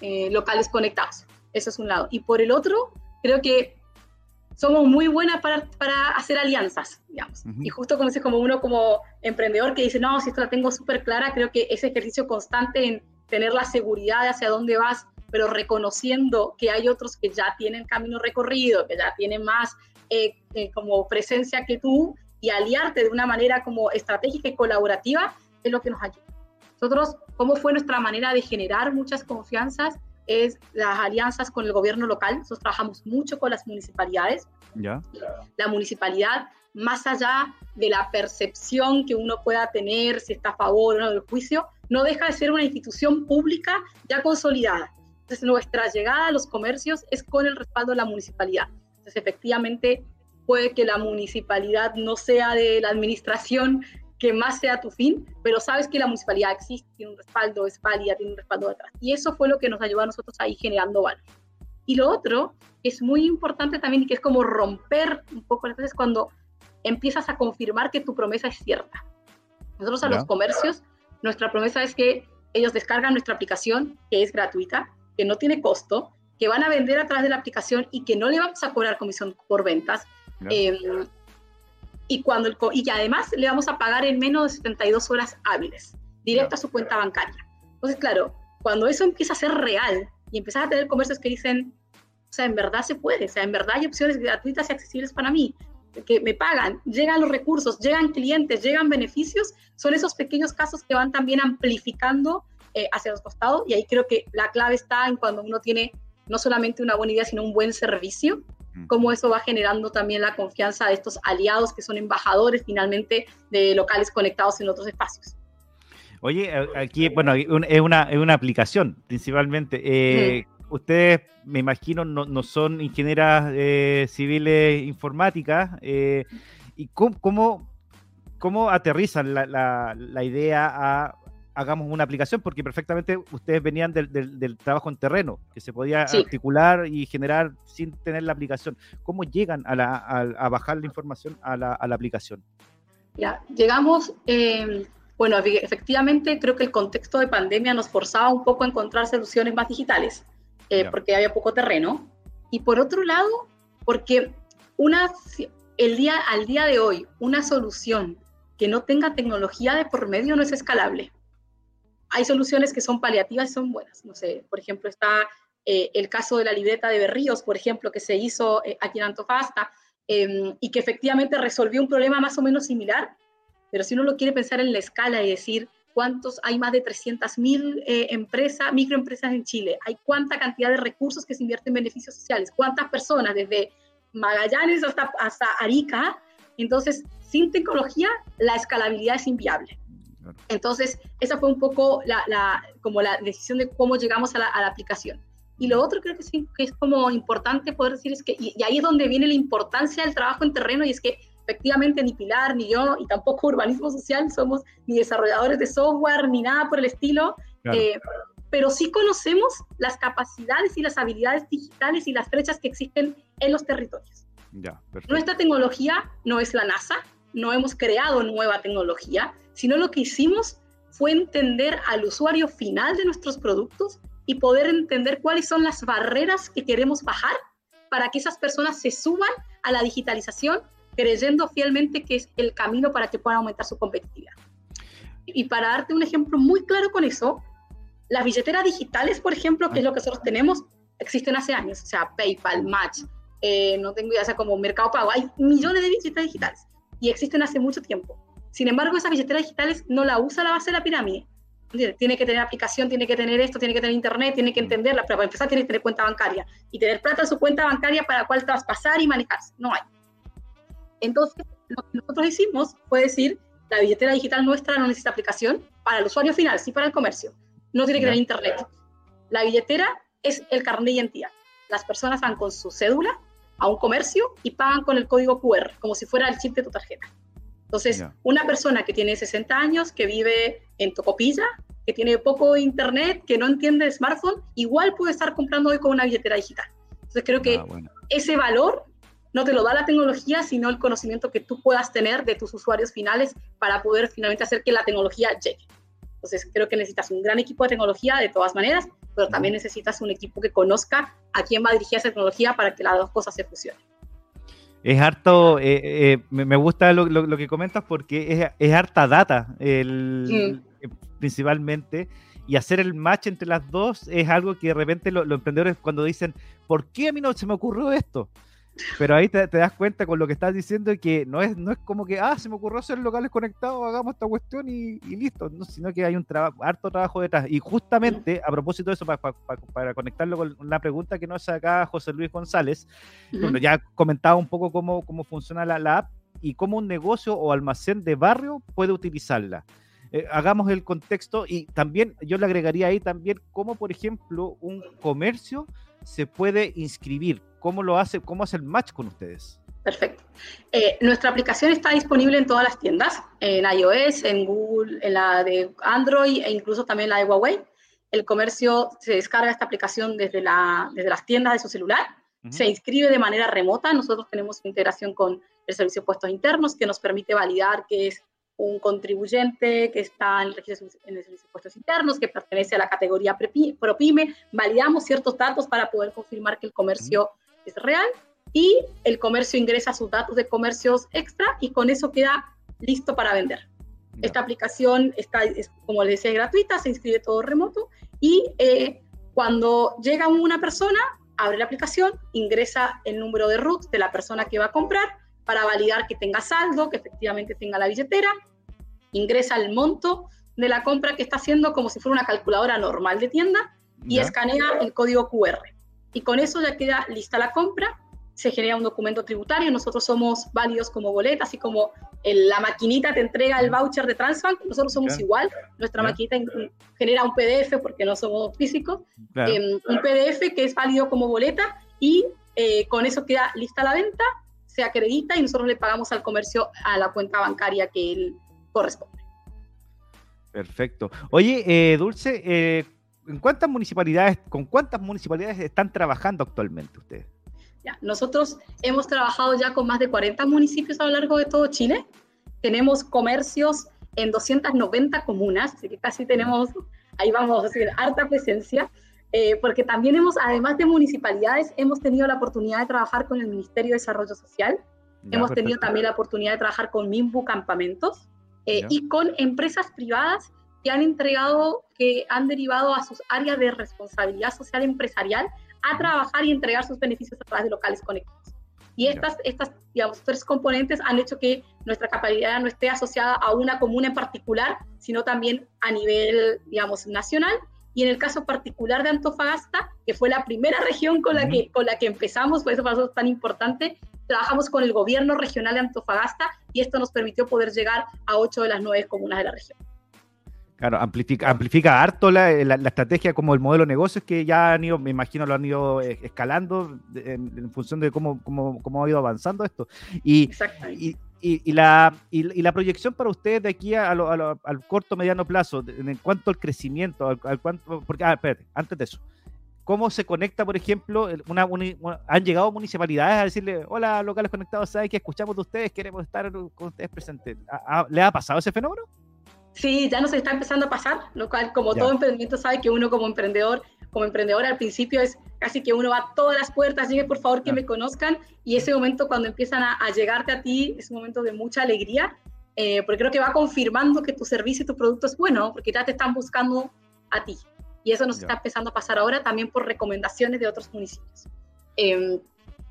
eh, locales conectados. Eso es un lado. Y por el otro, creo que somos muy buenas para, para hacer alianzas, digamos. Y justo como como uno como emprendedor que dice, no, si esto la tengo súper clara, creo que ese ejercicio constante en tener la seguridad de hacia dónde vas, pero reconociendo que hay otros que ya tienen camino recorrido, que ya tienen más eh, eh, como presencia que tú, y aliarte de una manera como estratégica y colaborativa, es lo que nos ayuda. Nosotros, ¿cómo fue nuestra manera de generar muchas confianzas? Es las alianzas con el gobierno local. Nosotros trabajamos mucho con las municipalidades. ¿Ya? La municipalidad, más allá de la percepción que uno pueda tener, si está a favor o no del juicio, no deja de ser una institución pública ya consolidada. Entonces, nuestra llegada a los comercios es con el respaldo de la municipalidad. Entonces, efectivamente, puede que la municipalidad no sea de la administración que más sea tu fin, pero sabes que la municipalidad existe, tiene un respaldo, es válida, tiene un respaldo detrás. Y eso fue lo que nos ayudó a nosotros ahí generando valor. Y lo otro que es muy importante también y que es como romper un poco las veces cuando empiezas a confirmar que tu promesa es cierta. Nosotros a los comercios, nuestra promesa es que ellos descargan nuestra aplicación, que es gratuita, que no tiene costo, que van a vender a través de la aplicación y que no le vamos a cobrar comisión por ventas y, cuando el, y además le vamos a pagar en menos de 72 horas hábiles, directo a su cuenta bancaria. Entonces, claro, cuando eso empieza a ser real y empiezas a tener comercios que dicen, o sea, en verdad se puede, o sea, en verdad hay opciones gratuitas y accesibles para mí, que me pagan, llegan los recursos, llegan clientes, llegan beneficios, son esos pequeños casos que van también amplificando eh, hacia los costados y ahí creo que la clave está en cuando uno tiene no solamente una buena idea, sino un buen servicio cómo eso va generando también la confianza de estos aliados que son embajadores finalmente de locales conectados en otros espacios. Oye, aquí, bueno, es una, es una aplicación principalmente. Eh, ustedes, me imagino, no, son ingenieras eh, civiles informáticas. Eh, ¿Y cómo, cómo, aterrizan la, la, la idea a hagamos una aplicación, porque perfectamente ustedes venían del, del, trabajo en terreno, que se podía articular y generar sin tener la aplicación. ¿Cómo llegan a, la, a, bajar la información a la, a la aplicación? Ya, llegamos, eh, bueno, efectivamente creo que el contexto de pandemia nos forzaba un poco a encontrar soluciones más digitales, eh, porque había poco terreno. Y por otro lado, porque una, el día, al día de hoy, una solución que no tenga tecnología de por medio no es escalable hay soluciones que son paliativas y son buenas. No sé, por ejemplo, está eh, el caso de la libreta de Berríos, por ejemplo, que se hizo eh, aquí en Antofagasta em, y que efectivamente resolvió un problema más o menos similar, pero si uno lo quiere pensar en la escala y decir cuántos, hay más de 300.000 eh, empresas, microempresas en Chile, hay cuánta cantidad de recursos que se invierten en beneficios sociales, cuántas personas desde Magallanes hasta, hasta Arica, entonces sin tecnología la escalabilidad es inviable. Entonces, esa fue un poco la, como la decisión de cómo llegamos a la, aplicación. Y lo otro creo que sí, que es como importante poder decir es que, y, ahí es donde viene la importancia del trabajo en terreno, y es que efectivamente ni Pilar, ni yo, y tampoco Urbanismo Social somos ni desarrolladores de software, ni nada por el estilo, eh, pero sí conocemos las capacidades y las habilidades digitales y las brechas que existen en los territorios. Nuestra tecnología no es la NASA, no hemos creado nueva tecnología, sino lo que hicimos fue entender al usuario final de nuestros productos y poder entender cuáles son las barreras que queremos bajar para que esas personas se suban a la digitalización creyendo fielmente que es el camino para que puedan aumentar su competitividad. Y para darte un ejemplo muy claro con eso, las billeteras digitales, por ejemplo, que es lo que nosotros tenemos, existen hace años, o sea, PayPal, Match, eh, no tengo idea, o sea, como Mercado Pago, hay millones de billeteras digitales y existen hace mucho tiempo. Sin embargo, esas billeteras digitales no la usa la base de la pirámide. Tiene que tener aplicación, tiene que tener esto, tiene que tener internet, tiene que mm. entenderla, pero para empezar tiene que tener cuenta bancaria y tener plata en su cuenta bancaria para la cual traspasar y manejarse. No hay. Entonces, lo que nosotros hicimos fue decir, la billetera digital nuestra no necesita aplicación para el usuario final, sí para el comercio. No tiene que tener internet. La billetera es el carnet de identidad. Las personas van con su cédula a un comercio y pagan con el código QR, como si fuera el chip de tu tarjeta. Entonces, una persona que tiene 60 años, que vive en Tocopilla, que tiene poco internet, que no entiende smartphone, igual puede estar comprando hoy con una billetera digital. Entonces, creo que ah, ese valor no te lo da la tecnología, sino el conocimiento que tú puedas tener de tus usuarios finales para poder finalmente hacer que la tecnología llegue. Entonces, creo que necesitas un gran equipo de tecnología de todas maneras, pero también necesitas un equipo que conozca a quién va a dirigir esa tecnología para que las dos cosas se fusionen. Es harto, eh, eh, me, gusta lo, que comentas porque es, harta data, el, principalmente, y hacer el match entre las dos es algo que de repente los emprendedores cuando dicen, ¿por qué a mí no se me ocurrió esto? Pero ahí te, das cuenta con lo que estás diciendo que no es, no es como que, ah, se me ocurrió hacer locales conectados, hagamos esta cuestión y, listo, no, sino que hay un trabajo, harto trabajo detrás. Y justamente, a propósito de eso, para conectarlo con la pregunta que nos acá José Luis González, bueno, ya comentaba un poco cómo, cómo funciona la, app y cómo un negocio o almacén de barrio puede utilizarla. Eh, hagamos el contexto y también yo le agregaría ahí también cómo, por ejemplo, un comercio se puede inscribir, cómo lo hace, cómo hace el match con ustedes. Perfecto. Eh, nuestra aplicación está disponible en todas las tiendas, en iOS, en Google, en la de Android e incluso también la de Huawei. El comercio se descarga esta aplicación desde, la, desde las tiendas de su celular, se inscribe de manera remota. Nosotros tenemos integración con el Servicio de Puestos Internos que nos permite validar que es un contribuyente que está en el registro en de impuestos internos, que pertenece a la categoría ProPyme, validamos ciertos datos para poder confirmar que el comercio es real y el comercio ingresa sus datos de comercios extra y con eso queda listo para vender. Esta aplicación está, es, como les decía, es gratuita, se inscribe todo remoto y eh, cuando llega una persona, abre la aplicación, ingresa el número de root de la persona que va a comprar para validar que tenga saldo, que efectivamente tenga la billetera, ingresa el monto de la compra que está haciendo como si fuera una calculadora normal de tienda y escanea el código QR. Y con eso ya queda lista la compra, se genera un documento tributario, nosotros somos válidos como boleta, así como la maquinita te entrega el voucher de Transbank, nosotros somos igual, nuestra maquinita genera un PDF porque no somos físicos, em, un PDF que es válido como boleta y eh, con eso queda lista la venta se acredita y nosotros le pagamos al comercio a la cuenta bancaria que él corresponde. Perfecto. Oye, eh, Dulce, eh, ¿en cuántas municipalidades, con cuántas municipalidades están trabajando actualmente ustedes? Ya, nosotros hemos trabajado ya con más de 40 municipios a lo largo de todo Chile. Tenemos comercios en 290 comunas, así que casi tenemos, ahí vamos a decir, harta presencia. Eh, porque también hemos, además de municipalidades, hemos tenido la oportunidad de trabajar con el Ministerio de Desarrollo Social, hemos tenido también la oportunidad de trabajar con MIMBU Campamentos eh, y con empresas privadas que han entregado, que han derivado a sus áreas de responsabilidad social empresarial a trabajar y entregar sus beneficios a través de locales conectados. Y estas, estas, digamos, tres componentes han hecho que nuestra capacidad no esté asociada a una comuna en particular, sino también a nivel, digamos, nacional y en el caso particular de Antofagasta, que fue la primera [laughs] región con la, que, con la que empezamos, por eso nosotros tan importante, trabajamos con el gobierno regional de Antofagasta y esto nos permitió poder llegar a ocho de las nueve comunas de la región. Claro, amplifica, amplifica harto la, estrategia como el modelo de negocios que ya han ido, me imagino, lo han ido eh, escalando en, función de cómo, cómo, ha ido avanzando esto. Y, y, y, la, y, la proyección para ustedes de aquí a al corto mediano plazo, en cuanto al crecimiento, al, cuanto, porque, ah, espérate, antes de eso, ¿cómo se conecta, por ejemplo, una, han llegado municipalidades a decirle, hola, locales conectados, ¿sabes que escuchamos de ustedes, queremos estar con ustedes presentes? ¿Le ha pasado ese fenómeno? Sí, ya nos está empezando a pasar, lo cual como todo emprendimiento sabe que uno como emprendedor, como emprendedor al principio es casi que uno va a todas las puertas, dime por favor que me conozcan y ese momento cuando empiezan a, llegarte a ti es un momento de mucha alegría, eh, porque creo que va confirmando que tu servicio y tu producto es bueno, porque ya te están buscando a ti. Y eso nos está empezando a pasar ahora también por recomendaciones de otros municipios. Em,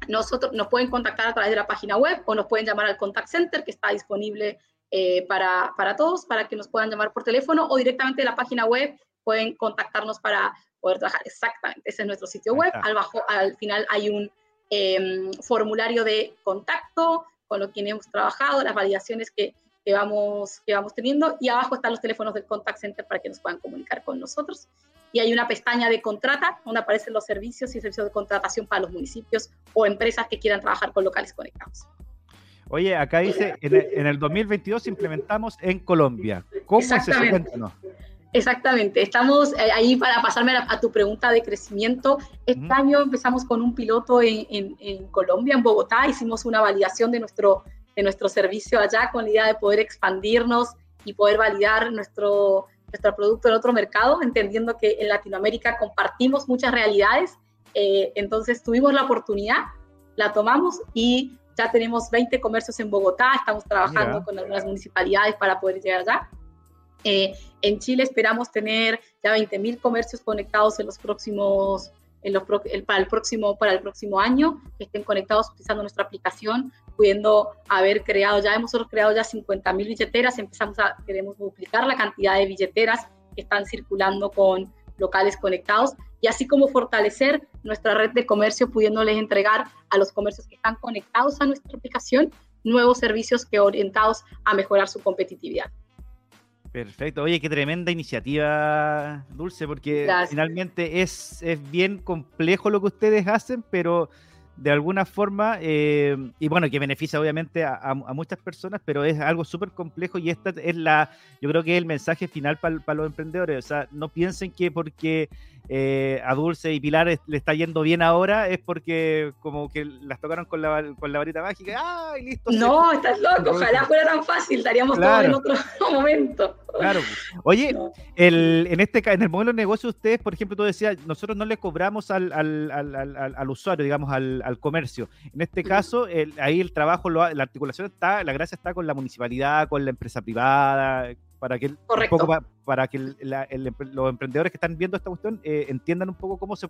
nosotros nos pueden contactar a través de la página web o nos pueden llamar al contact center que está disponible eh, para, para, todos, para que nos puedan llamar por teléfono o directamente de la página web pueden contactarnos para poder trabajar. Exactamente, ese es nuestro sitio web. Al, bajo, al final hay un em, formulario de contacto con lo que hemos trabajado, las validaciones que, que, vamos, que vamos teniendo y abajo están los teléfonos del contact center para que nos puedan comunicar con nosotros. Y hay una pestaña de contrata donde aparecen los servicios y servicios de contratación para los municipios o empresas que quieran trabajar con locales conectados. Oye, acá dice, en el, 2022 implementamos en Colombia. ¿Cómo es eso? Exactamente, estamos eh, ahí para pasarme a, tu pregunta de crecimiento. Este año empezamos con un piloto en, en, Colombia, en Bogotá, hicimos una validación de nuestro, de nuestro servicio allá con la idea de poder expandirnos y poder validar nuestro, nuestro producto en otro mercado, entendiendo que en Latinoamérica compartimos muchas realidades. Eh, entonces tuvimos la oportunidad, la tomamos y ya tenemos 20 comercios en Bogotá, estamos trabajando con algunas municipalidades para poder llegar allá. Eh, en Chile esperamos tener ya 20.000 comercios conectados en los próximos, en los, para, el próximo, para el próximo año, que estén conectados utilizando nuestra aplicación, pudiendo haber creado, ya hemos creado ya 50.000 billeteras, empezamos a, queremos duplicar la cantidad de billeteras que están circulando con locales conectados y así como fortalecer nuestra red de comercio pudiéndoles entregar a los comercios que están conectados a nuestra aplicación nuevos servicios que orientados a mejorar su competitividad. Perfecto. Oye, qué tremenda iniciativa, Dulce, porque finalmente es, es bien complejo lo que ustedes hacen, pero de alguna forma, eh, y bueno, que beneficia obviamente a, muchas personas, pero es algo súper complejo y esta es la, yo creo que es el mensaje final para los emprendedores. O sea, no piensen que porque eh, a Dulce y Pilar le está yendo bien ahora es porque como que las tocaron con la, con la varita mágica. ¡Ay, listo! No, [laughs] estás loco, ojalá fuera tan fácil, estaríamos todos en otro [laughs] momento. Claro. Oye, el, en este en el modelo de negocio ustedes, por ejemplo, tú decías, nosotros no le cobramos al, al, al, al usuario, digamos, al, comercio. En este caso, ahí el trabajo, la articulación está, la gracia está con la municipalidad, con la empresa privada, para que, para que los emprendedores que están viendo esta cuestión eh, entiendan un poco cómo, se,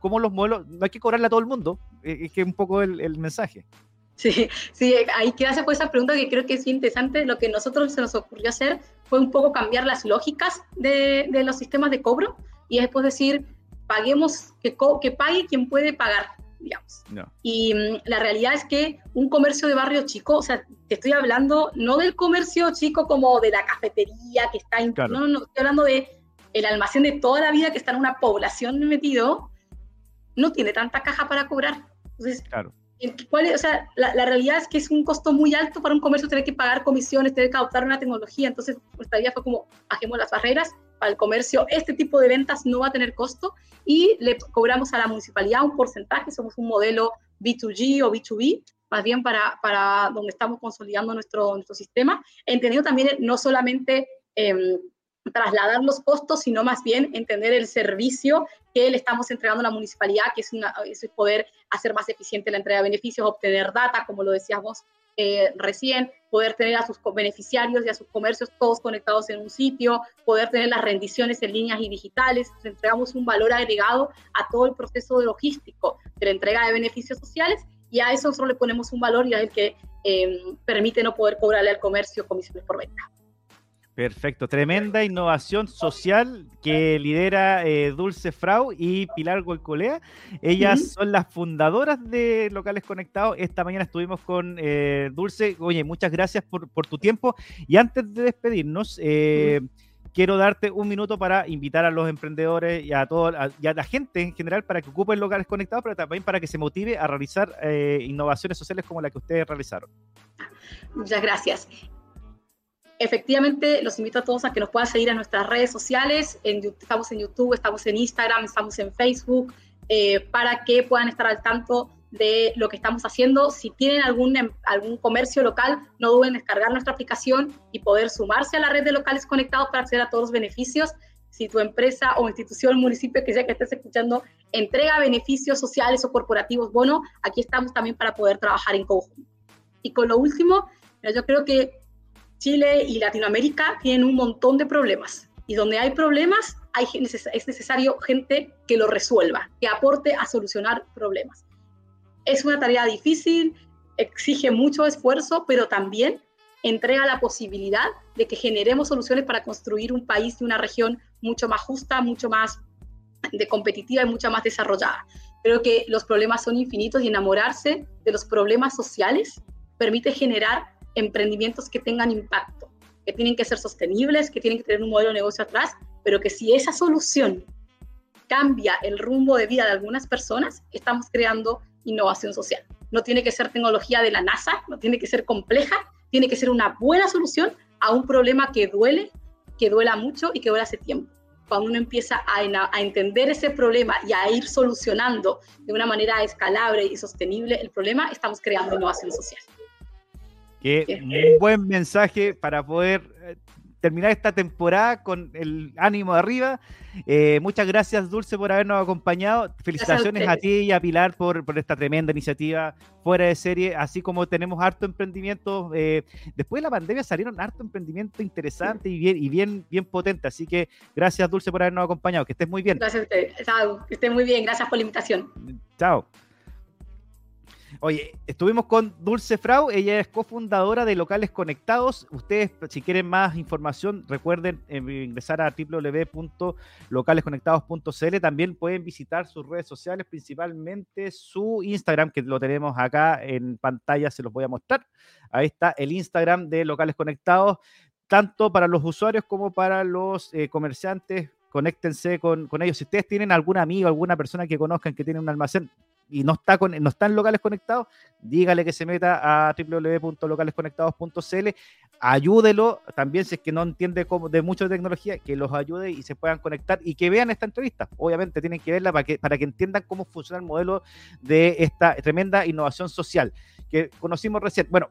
cómo los modelos, no hay que cobrarle a todo el mundo, eh, es que es un poco el, mensaje. Sí, [laughs] sí, ahí que hace pues esa pregunta que creo que es interesante. Lo que nosotros se nos ocurrió hacer fue un poco cambiar las lógicas de, de los sistemas de cobro y después decir, paguemos, que, que pague quien puede pagar digamos. Y mm, la realidad es que un comercio de barrio chico, o sea, te estoy hablando no del comercio chico como de la cafetería que está, no, no, no, estoy hablando de el almacén de toda la vida que está en una población metido, no tiene tanta caja para cobrar. Entonces, claro. ¿Cuál o sea, la, la, realidad es que es un costo muy alto para un comercio tener que pagar comisiones, tener que adoptar una tecnología. Entonces, nuestra idea fue como, bajemos las barreras para el comercio, este tipo de ventas no va a tener costo y le cobramos a la municipalidad un porcentaje, somos un modelo B2G o B2B, más bien para, para donde estamos consolidando nuestro, nuestro sistema, entendiendo también no solamente em, trasladar los costos, sino más bien entender el servicio que le estamos entregando a la municipalidad, que es, una, poder hacer más eficiente la entrega de beneficios, obtener data, como lo decíamos eh, recién, poder tener a sus beneficiarios y a sus comercios todos conectados en un sitio, poder tener las rendiciones en líneas y digitales. entregamos un valor agregado a todo el proceso logístico de la entrega de beneficios sociales y a eso solo le ponemos un valor y es el que eh, permite no poder cobrarle al comercio comisiones por venta. Perfecto, tremenda innovación social que lidera eh, Dulce Frau y Pilar Golcolea. Ellas son las fundadoras de Locales Conectados. Esta mañana estuvimos con eh, Dulce. Oye, muchas gracias por, tu tiempo. Y antes de despedirnos, eh, quiero darte un minuto para invitar a los emprendedores y a, todo, a, la gente en general para que ocupen locales conectados, pero también para que se motive a realizar eh, innovaciones sociales como la que ustedes realizaron. Muchas gracias. Efectivamente, los invito a todos a que nos puedan seguir en nuestras redes sociales. En, estamos en YouTube, estamos en Instagram, estamos en Facebook, eh, para que puedan estar al tanto de lo que estamos haciendo. Si tienen algún, em, algún comercio local, no duden en descargar nuestra aplicación y poder sumarse a la red de locales conectados para acceder a todos los beneficios. Si tu empresa o institución, municipio que sea que estés escuchando, entrega beneficios sociales o corporativos bono, aquí estamos también para poder trabajar en conjunto. Y con lo último, yo creo que Chile y Latinoamérica tienen un montón de problemas. Y donde hay problemas, hay, es necesario gente que lo resuelva, que aporte a solucionar problemas. Es una tarea difícil, exige mucho esfuerzo, pero también entrega la posibilidad de que generemos soluciones para construir un país y una región mucho más justa, mucho más competitiva y mucho más desarrollada. Creo que los problemas son infinitos y enamorarse de los problemas sociales permite generar emprendimientos que tengan impacto, que tienen que ser sostenibles, que tienen que tener un modelo de negocio atrás, pero que si esa solución cambia el rumbo de vida de algunas personas, estamos creando innovación social. No tiene que ser tecnología de la NASA, no tiene que ser compleja, tiene que ser una buena solución a un problema que duele, que duela mucho y que duele hace tiempo. Cuando uno empieza a, a entender ese problema y a ir solucionando de una manera escalable y sostenible el problema, estamos creando innovación social. Qué un buen mensaje para poder eh, terminar esta temporada con el ánimo de arriba. Eh, muchas gracias, Dulce, por habernos acompañado. Felicitaciones a, ti y a Pilar por, por, esta tremenda iniciativa fuera de serie, así como tenemos harto emprendimiento. Eh, después de la pandemia salieron harto emprendimiento interesante y bien, y bien, bien potente. Así que gracias, Dulce, por habernos acompañado. Que estés muy bien. Gracias a usted. Que estés muy bien. Gracias por la invitación. Chao. Oye, estuvimos con Dulce Frau, ella es cofundadora de Locales Conectados. Ustedes, si quieren más información, recuerden eh, ingresar a www.localesconectados.cl. También pueden visitar sus redes sociales, principalmente su Instagram, que lo tenemos acá en pantalla, se los voy a mostrar. Ahí está el Instagram de Locales Conectados, tanto para los usuarios como para los eh, comerciantes conéctense con, con, ellos. Si ustedes tienen algún amigo, alguna persona que conozcan que tiene un almacén, y no está, con, no está en locales conectados, dígale que se meta a www.localesconectados.cl, ayúdelo, también si es que no entiende cómo, de mucho tecnología, que los ayude y se puedan conectar y que vean esta entrevista. Obviamente tienen que verla para que, para que entiendan cómo funciona el modelo de esta tremenda innovación social que conocimos recién. Bueno,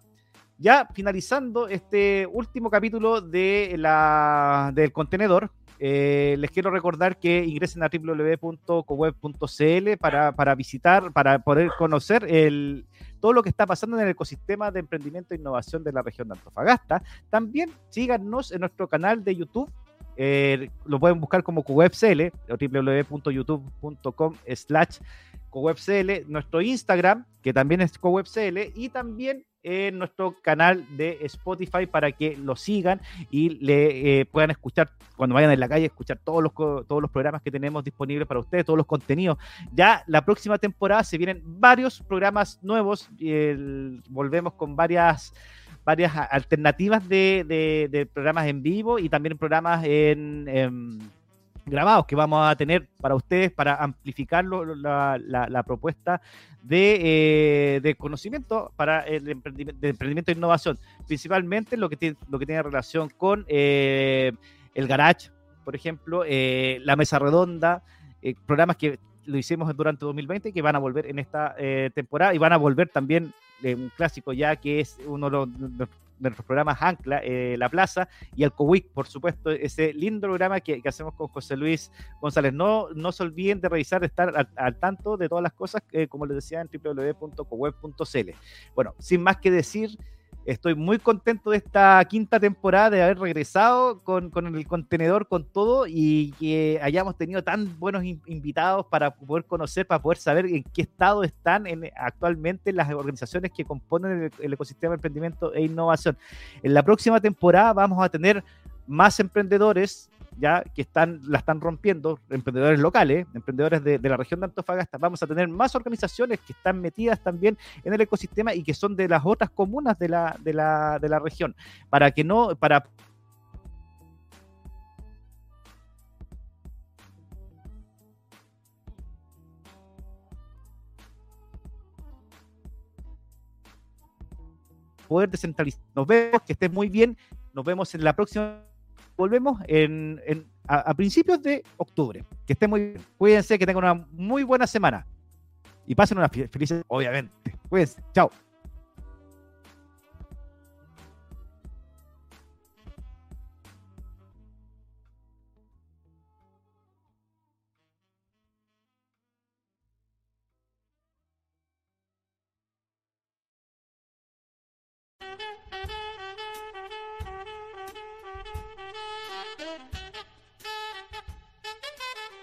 ya finalizando este último capítulo de la, del contenedor, eh, les quiero recordar que ingresen a www.coweb.cl para, para visitar, para poder conocer el, todo lo que está pasando en el ecosistema de emprendimiento e innovación de la región de Antofagasta. También síganos en nuestro canal de YouTube. Eh, lo pueden buscar como CoWebCL o www.youtube.com slash CoWebCL, nuestro Instagram, que también es CoWebCL, y también en nuestro canal de Spotify para que lo sigan y le eh, puedan escuchar cuando vayan en la calle, escuchar todos los, todos los programas que tenemos disponibles para ustedes, todos los contenidos. Ya la próxima temporada se vienen varios programas nuevos, y volvemos con varias varias alternativas de, de, programas en vivo y también programas en grabados que vamos a tener para ustedes para amplificar la, la, propuesta de, eh, conocimiento para el emprendimiento, de emprendimiento e innovación, principalmente lo que tiene, lo que tiene relación con eh, el garage, por ejemplo, eh, la mesa redonda, programas que lo hicimos durante 2020 que van a volver en esta temporada y van a volver también un clásico ya que es uno de los, nuestros programas Ancla, eh, La Plaza y el COWIC, por supuesto, ese lindo programa que, hacemos con José Luis González. No, no se olviden de revisar, de estar al, tanto de todas las cosas, eh, como les decía, en www.coweb.cl. Bueno, sin más que decir, Estoy muy contento de esta quinta temporada, de haber regresado con, el contenedor, con todo, y que hayamos tenido tan buenos invitados para poder conocer, para poder saber en qué estado están actualmente las organizaciones que componen el, el ecosistema de emprendimiento e innovación. En la próxima temporada vamos a tener más emprendedores, ya que están, la están rompiendo, emprendedores locales, emprendedores de, la región de Antofagasta. Vamos a tener más organizaciones que están metidas también en el ecosistema y que son de las otras comunas de la, de la, de la región, para que no, para poder descentralizar. Nos vemos, que estés muy bien. Nos vemos en la próxima. Volvemos en, a, principios de octubre. Que estén muy bien. Cuídense, que tengan una muy buena semana. Y pasen una feliz, obviamente. Cuídense. Chao.